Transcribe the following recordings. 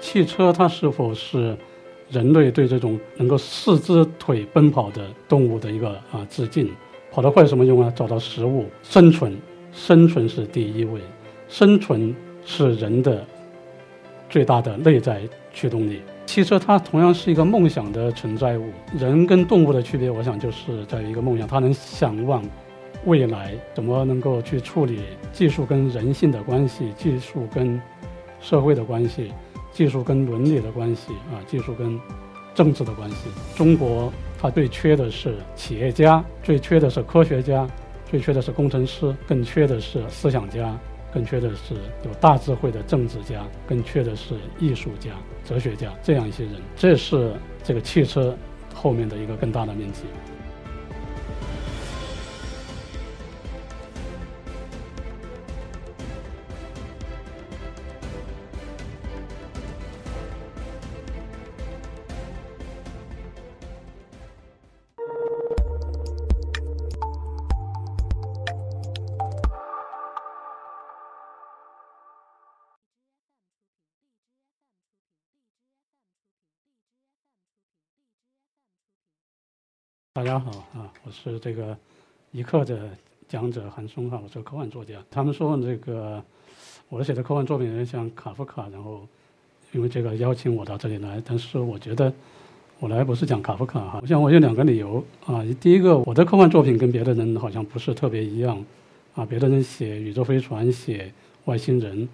汽车它是否是人类对这种能够四只腿奔跑的动物的一个啊致敬？跑得快有什么用啊？找到食物，生存，生存是第一位，生存是人的最大的内在驱动力。汽车它同样是一个梦想的存在物。人跟动物的区别，我想就是在于一个梦想，它能想往未来，怎么能够去处理技术跟人性的关系，技术跟社会的关系。技术跟伦理的关系啊，技术跟政治的关系。中国它最缺的是企业家，最缺的是科学家，最缺的是工程师，更缺的是思想家，更缺的是有大智慧的政治家，更缺的是艺术家、哲学家这样一些人。这是这个汽车后面的一个更大的命题。大家好啊，我是这个一课的讲者韩松哈，我是科幻作家。他们说这个我写的科幻作品有点像卡夫卡，然后因为这个邀请我到这里来，但是我觉得我来不是讲卡夫卡哈。我想我有两个理由啊，第一个我的科幻作品跟别的人好像不是特别一样啊，别的人写宇宙飞船、写外星人，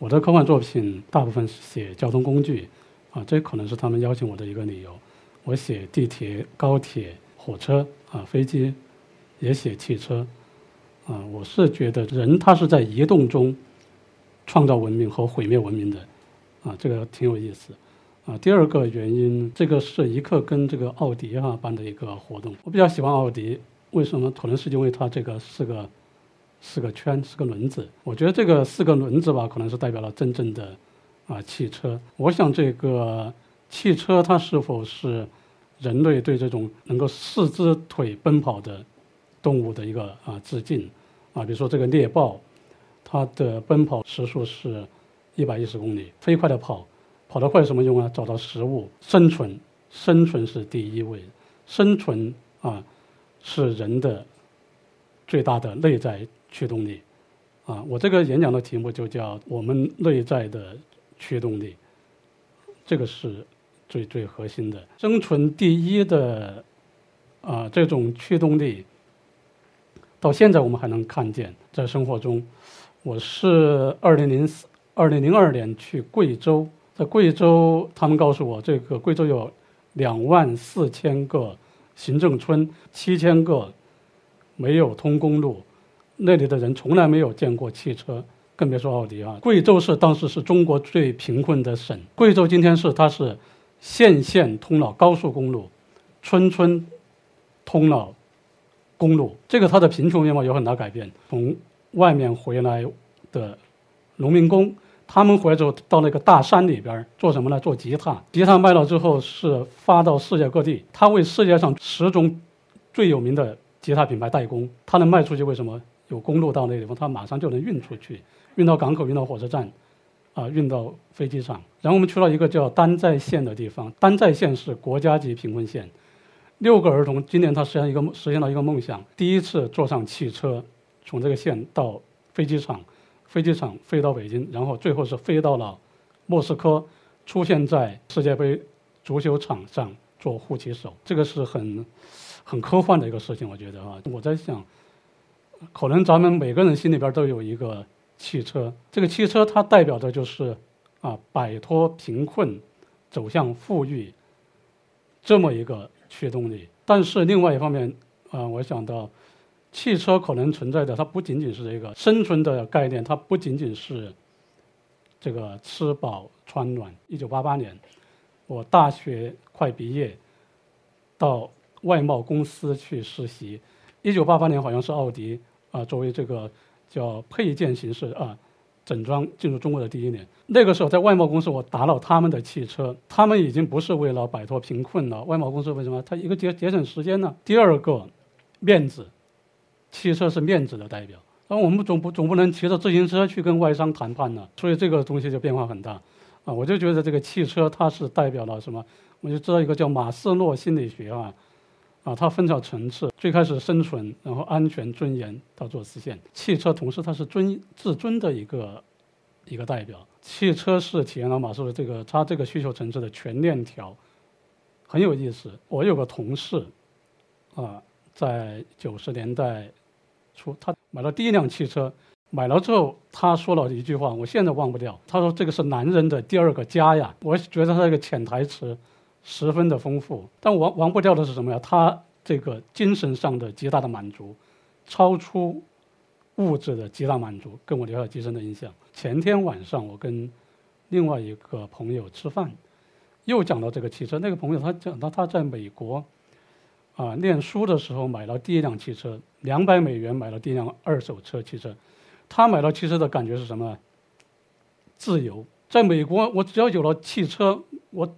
我的科幻作品大部分是写交通工具啊，这可能是他们邀请我的一个理由。我写地铁、高铁。火车啊，飞机，也写汽车，啊，我是觉得人他是在移动中创造文明和毁灭文明的，啊，这个挺有意思，啊，第二个原因，这个是一刻跟这个奥迪哈办的一个活动，我比较喜欢奥迪，为什么？可能是因为它这个四个四个圈，四个轮子，我觉得这个四个轮子吧，可能是代表了真正的啊汽车。我想这个汽车它是否是？人类对这种能够四只腿奔跑的动物的一个啊致敬啊，比如说这个猎豹，它的奔跑时速是一百一十公里，飞快的跑，跑得快有什么用啊？找到食物，生存，生存是第一位，生存啊是人的最大的内在驱动力啊。我这个演讲的题目就叫我们内在的驱动力，这个是。最最核心的生存第一的啊这种驱动力，到现在我们还能看见在生活中。我是二零零四二零零二年去贵州，在贵州他们告诉我，这个贵州有两万四千个行政村，七千个没有通公路，那里的人从来没有见过汽车，更别说奥迪啊。贵州是当时是中国最贫困的省，贵州今天是它是。县县通了高速公路，村村通了公路，这个它的贫穷面貌有很大改变。从外面回来的农民工，他们回来之后到那个大山里边做什么呢？做吉他。吉他卖了之后是发到世界各地，他为世界上十种最有名的吉他品牌代工。他能卖出去，为什么？有公路到那地方，他马上就能运出去，运到港口，运到火车站。啊，运到飞机上，然后我们去了一个叫丹寨县的地方。丹寨县是国家级贫困县，六个儿童今年他实现一个实现了一个梦想，第一次坐上汽车从这个县到飞机场，飞机场飞到北京，然后最后是飞到了莫斯科，出现在世界杯足球场上做护旗手。这个是很很科幻的一个事情，我觉得啊，我在想，可能咱们每个人心里边都有一个。汽车，这个汽车它代表的就是啊，摆脱贫困，走向富裕这么一个驱动力。但是另外一方面啊，我想到汽车可能存在的，它不仅仅是这个生存的概念，它不仅仅是这个吃饱穿暖。一九八八年，我大学快毕业，到外贸公司去实习。一九八八年好像是奥迪啊，作为这个。叫配件形式啊，整装进入中国的第一年，那个时候在外贸公司，我打扰他们的汽车，他们已经不是为了摆脱贫困了。外贸公司为什么？它一个节节省时间呢？第二个，面子，汽车是面子的代表。那我们总不总不能骑着自行车去跟外商谈判呢？所以这个东西就变化很大。啊，我就觉得这个汽车它是代表了什么？我就知道一个叫马斯洛心理学啊，啊，它分成层次，最开始生存，然后安全、尊严到做实现。汽车同时它是尊自尊的一个一个代表。汽车是体验了马斯洛这个它这个需求层次的全链条，很有意思。我有个同事，啊，在九十年代初，他买了第一辆汽车。买了之后，他说了一句话，我现在忘不掉。他说：“这个是男人的第二个家呀。”我觉得他这个潜台词十分的丰富。但忘忘不掉的是什么呀？他这个精神上的极大的满足，超出物质的极大满足，跟我留下极深的印象。前天晚上我跟另外一个朋友吃饭，又讲到这个汽车。那个朋友他讲到他在美国啊念书的时候买了第一辆汽车，两百美元买了第一辆二手车汽车。他买了汽车的感觉是什么？自由。在美国，我只要有了汽车，我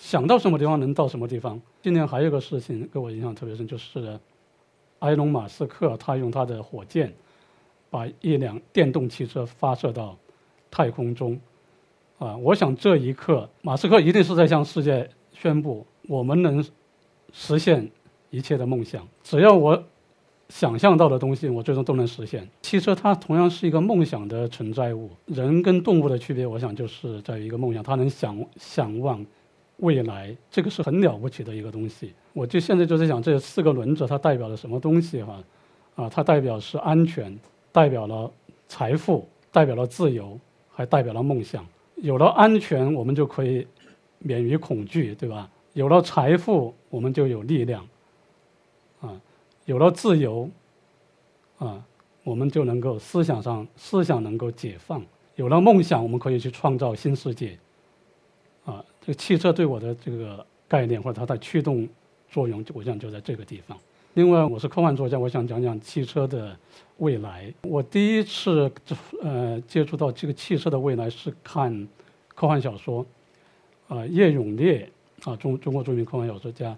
想到什么地方能到什么地方。今年还有个事情给我印象特别深，就是埃隆·马斯克他用他的火箭把一辆电动汽车发射到太空中。啊，我想这一刻，马斯克一定是在向世界宣布：我们能实现一切的梦想。只要我。想象到的东西，我最终都能实现。汽车它同样是一个梦想的存在物。人跟动物的区别，我想就是在于一个梦想，它能想想望未来，这个是很了不起的一个东西。我就现在就在想，这四个轮子它代表了什么东西？哈，啊，它代表是安全，代表了财富，代表了自由，还代表了梦想。有了安全，我们就可以免于恐惧，对吧？有了财富，我们就有力量，啊。有了自由，啊，我们就能够思想上思想能够解放；有了梦想，我们可以去创造新世界。这个汽车对我的这个概念或者它的驱动作用，我想就在这个地方。另外，我是科幻作家，我想讲讲汽车的未来。我第一次呃接触到这个汽车的未来是看科幻小说，啊，叶永烈啊，中中国著名科幻小说家。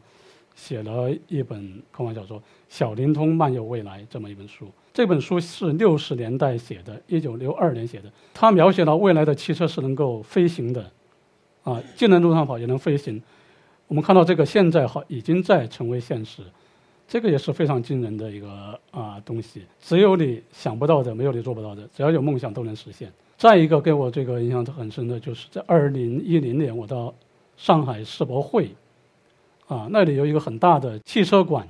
写了一本科幻小说《小灵通漫游未来》这么一本书。这本书是六十年代写的，一九六二年写的。他描写了未来的汽车是能够飞行的，啊，既能路上跑，也能飞行。我们看到这个现在好已经在成为现实，这个也是非常惊人的一个啊东西。只有你想不到的，没有你做不到的。只要有梦想，都能实现。再一个给我这个印象很深的就是在二零一零年，我到上海世博会。啊，那里有一个很大的汽车馆。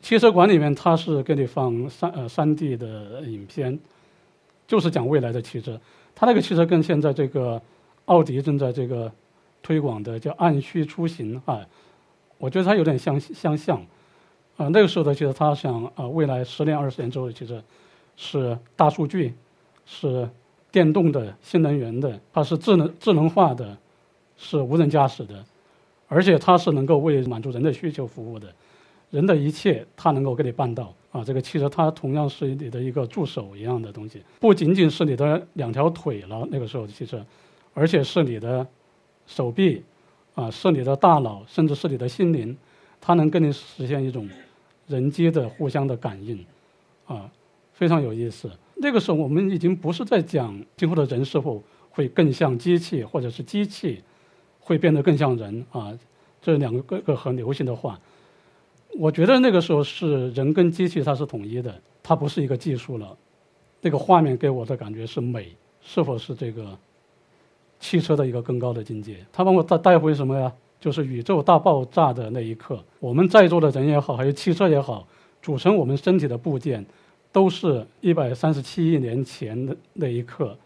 汽车馆里面，它是给你放三呃三 D 的影片，就是讲未来的汽车。它那个汽车跟现在这个奥迪正在这个推广的叫按需出行啊，我觉得它有点相相像。啊，那个时候的汽车，它想啊，未来十年二十年之后的汽车是大数据，是电动的、新能源的，它是智能智能化的，是无人驾驶的。而且它是能够为满足人的需求服务的，人的一切它能够给你办到啊！这个汽车它同样是你的一个助手一样的东西，不仅仅是你的两条腿了，那个时候的汽车，而且是你的手臂，啊，是你的大脑，甚至是你的心灵，它能跟你实现一种人机的互相的感应，啊，非常有意思。那个时候我们已经不是在讲今后的人是否会更像机器，或者是机器。会变得更像人啊，这两个个很流行的话，我觉得那个时候是人跟机器它是统一的，它不是一个技术了。那个画面给我的感觉是美，是否是这个汽车的一个更高的境界？它帮我带带回什么呀？就是宇宙大爆炸的那一刻，我们在座的人也好，还有汽车也好，组成我们身体的部件，都是一百三十七亿年前的那一刻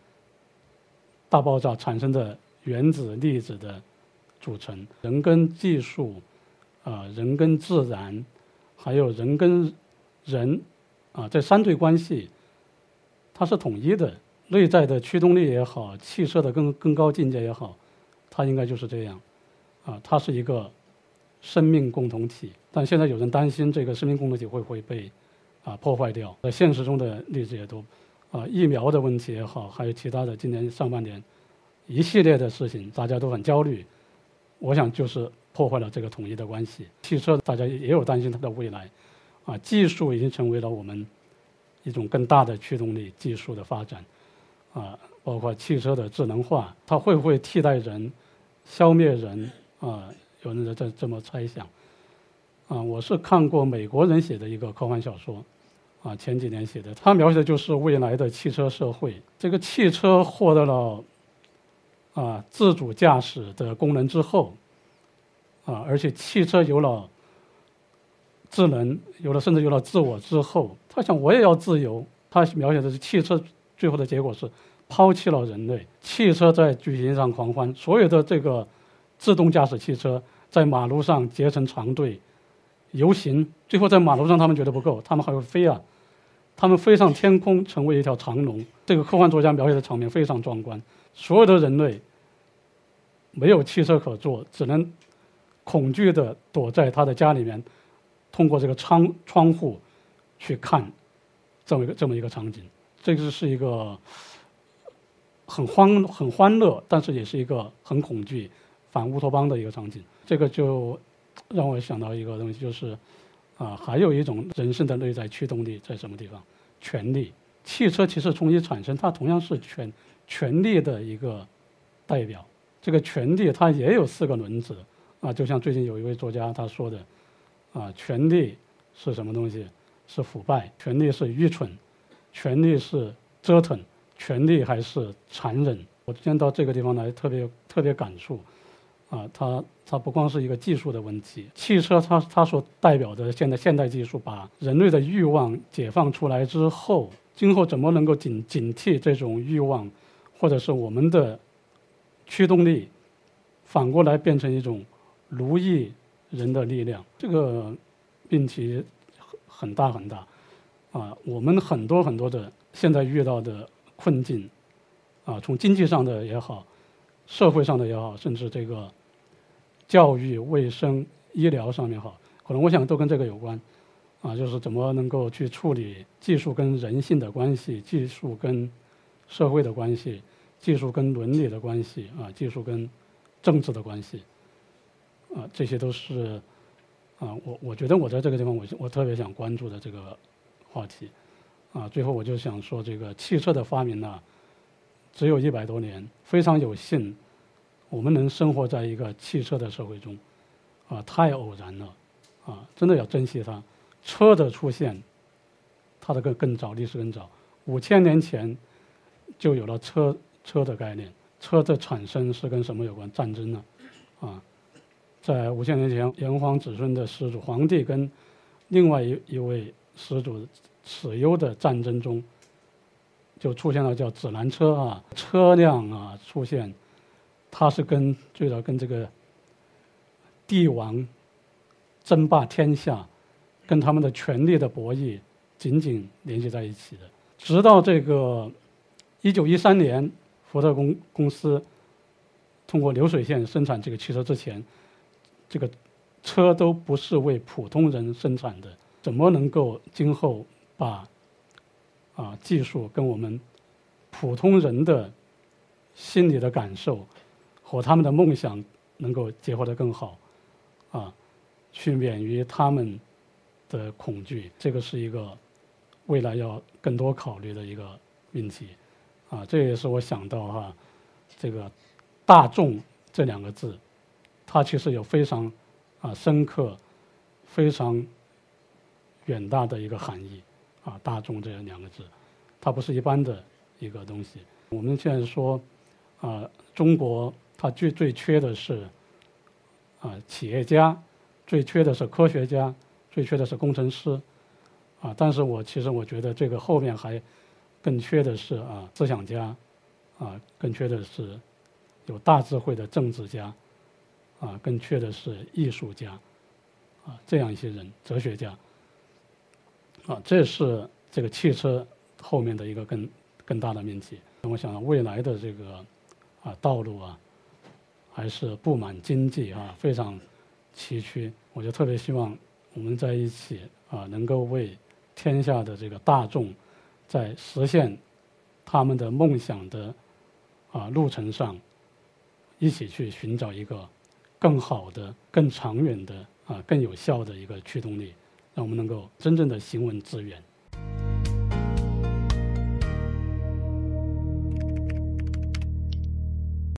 大爆炸产生的原子粒子的。组成人跟技术，啊，人跟自然，还有人跟人，啊，这三对关系，它是统一的。内在的驱动力也好，汽车的更更高境界也好，它应该就是这样，啊，它是一个生命共同体。但现在有人担心这个生命共同体会不会被啊破坏掉？在现实中的例子也多，啊，疫苗的问题也好，还有其他的，今年上半年一系列的事情，大家都很焦虑。我想就是破坏了这个统一的关系。汽车大家也有担心它的未来，啊，技术已经成为了我们一种更大的驱动力，技术的发展，啊，包括汽车的智能化，它会不会替代人、消灭人啊？有人在这这么猜想。啊，我是看过美国人写的一个科幻小说，啊，前几年写的，他描写的就是未来的汽车社会。这个汽车获得了啊自主驾驶的功能之后，啊，而且汽车有了智能，有了甚至有了自我之后，他想我也要自由。他描写的是汽车最后的结果是抛弃了人类，汽车在剧情上狂欢，所有的这个自动驾驶汽车在马路上结成长队。游行，最后在马路上，他们觉得不够，他们还会飞啊！他们飞上天空，成为一条长龙。这个科幻作家描写的场面非常壮观。所有的人类没有汽车可坐，只能恐惧地躲在他的家里面，通过这个窗窗户去看这么一个这么一个场景。这个是一个很欢很欢乐，但是也是一个很恐惧、反乌托邦的一个场景。这个就。让我想到一个东西，就是，啊，还有一种人生的内在驱动力在什么地方？权力。汽车其实从一产生，它同样是权权力的一个代表。这个权力它也有四个轮子，啊，就像最近有一位作家他说的，啊，权力是什么东西？是腐败，权力是愚蠢，权力是折腾，权力还是残忍。我今天到这个地方来，特别特别感触。啊，它它不光是一个技术的问题，汽车它它所代表的现在现代技术，把人类的欲望解放出来之后，今后怎么能够警警惕这种欲望，或者是我们的驱动力，反过来变成一种奴役人的力量？这个命题很大很大，啊，我们很多很多的现在遇到的困境，啊，从经济上的也好，社会上的也好，甚至这个。教育、卫生、医疗上面好，可能我想都跟这个有关，啊，就是怎么能够去处理技术跟人性的关系，技术跟社会的关系，技术跟伦理的关系，啊，技术跟政治的关系，啊，这些都是啊，我我觉得我在这个地方，我我特别想关注的这个话题，啊，最后我就想说，这个汽车的发明呢，只有一百多年，非常有幸。我们能生活在一个汽车的社会中，啊，太偶然了，啊，真的要珍惜它。车的出现，它的更更早，历史更早，五千年前就有了车车的概念。车的产生是跟什么有关？战争呢？啊，在五千年前，炎黄子孙的始祖皇帝跟另外一一位始祖蚩尤的战争中，就出现了叫指南车啊，车辆啊出现。它是跟最早跟这个帝王争霸天下，跟他们的权力的博弈紧紧联系在一起的。直到这个一九一三年，福特公公司通过流水线生产这个汽车之前，这个车都不是为普通人生产的。怎么能够今后把啊技术跟我们普通人的心理的感受？和他们的梦想能够结合得更好，啊，去免于他们的恐惧，这个是一个未来要更多考虑的一个命题，啊，这也是我想到哈，这个“大众”这两个字，它其实有非常啊深刻、非常远大的一个含义，啊，“大众”这两个字，它不是一般的一个东西。我们现在说，啊，中国。它最最缺的是啊企业家，最缺的是科学家，最缺的是工程师，啊！但是我其实我觉得这个后面还更缺的是啊思想家，啊更缺的是有大智慧的政治家，啊更缺的是艺术家，啊这样一些人，哲学家，啊这是这个汽车后面的一个更更大的命题。我想未来的这个啊道路啊。还是布满经济啊，非常崎岖。我就特别希望我们在一起啊，能够为天下的这个大众，在实现他们的梦想的啊路程上，一起去寻找一个更好的、更长远的啊、更有效的一个驱动力，让我们能够真正的行稳致远。